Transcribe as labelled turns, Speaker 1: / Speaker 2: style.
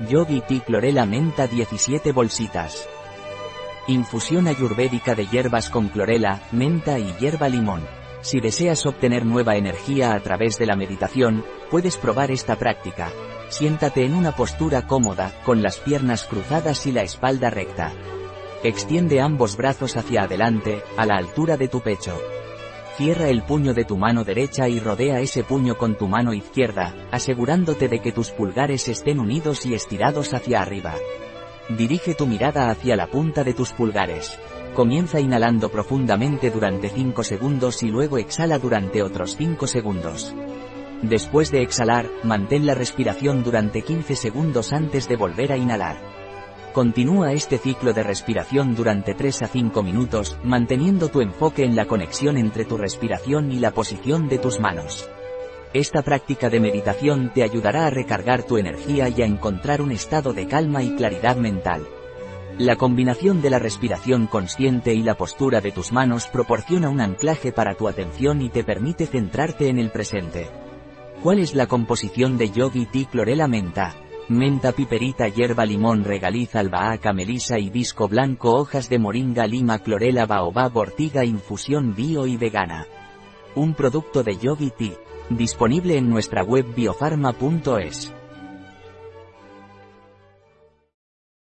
Speaker 1: Yogi Tea Clorela Menta 17 bolsitas. Infusión ayurvédica de hierbas con clorela, menta y hierba limón. Si deseas obtener nueva energía a través de la meditación, puedes probar esta práctica. Siéntate en una postura cómoda, con las piernas cruzadas y la espalda recta. Extiende ambos brazos hacia adelante, a la altura de tu pecho. Cierra el puño de tu mano derecha y rodea ese puño con tu mano izquierda, asegurándote de que tus pulgares estén unidos y estirados hacia arriba. Dirige tu mirada hacia la punta de tus pulgares. Comienza inhalando profundamente durante 5 segundos y luego exhala durante otros 5 segundos. Después de exhalar, mantén la respiración durante 15 segundos antes de volver a inhalar. Continúa este ciclo de respiración durante 3 a 5 minutos, manteniendo tu enfoque en la conexión entre tu respiración y la posición de tus manos. Esta práctica de meditación te ayudará a recargar tu energía y a encontrar un estado de calma y claridad mental. La combinación de la respiración consciente y la postura de tus manos proporciona un anclaje para tu atención y te permite centrarte en el presente. ¿Cuál es la composición de Yogi Tea Clorela Menta? Menta piperita hierba limón regaliza albahaca melisa hibisco blanco hojas de moringa lima clorela baobab ortiga infusión bio y vegana. Un producto de Yogi Tea. Disponible en nuestra web biofarma.es.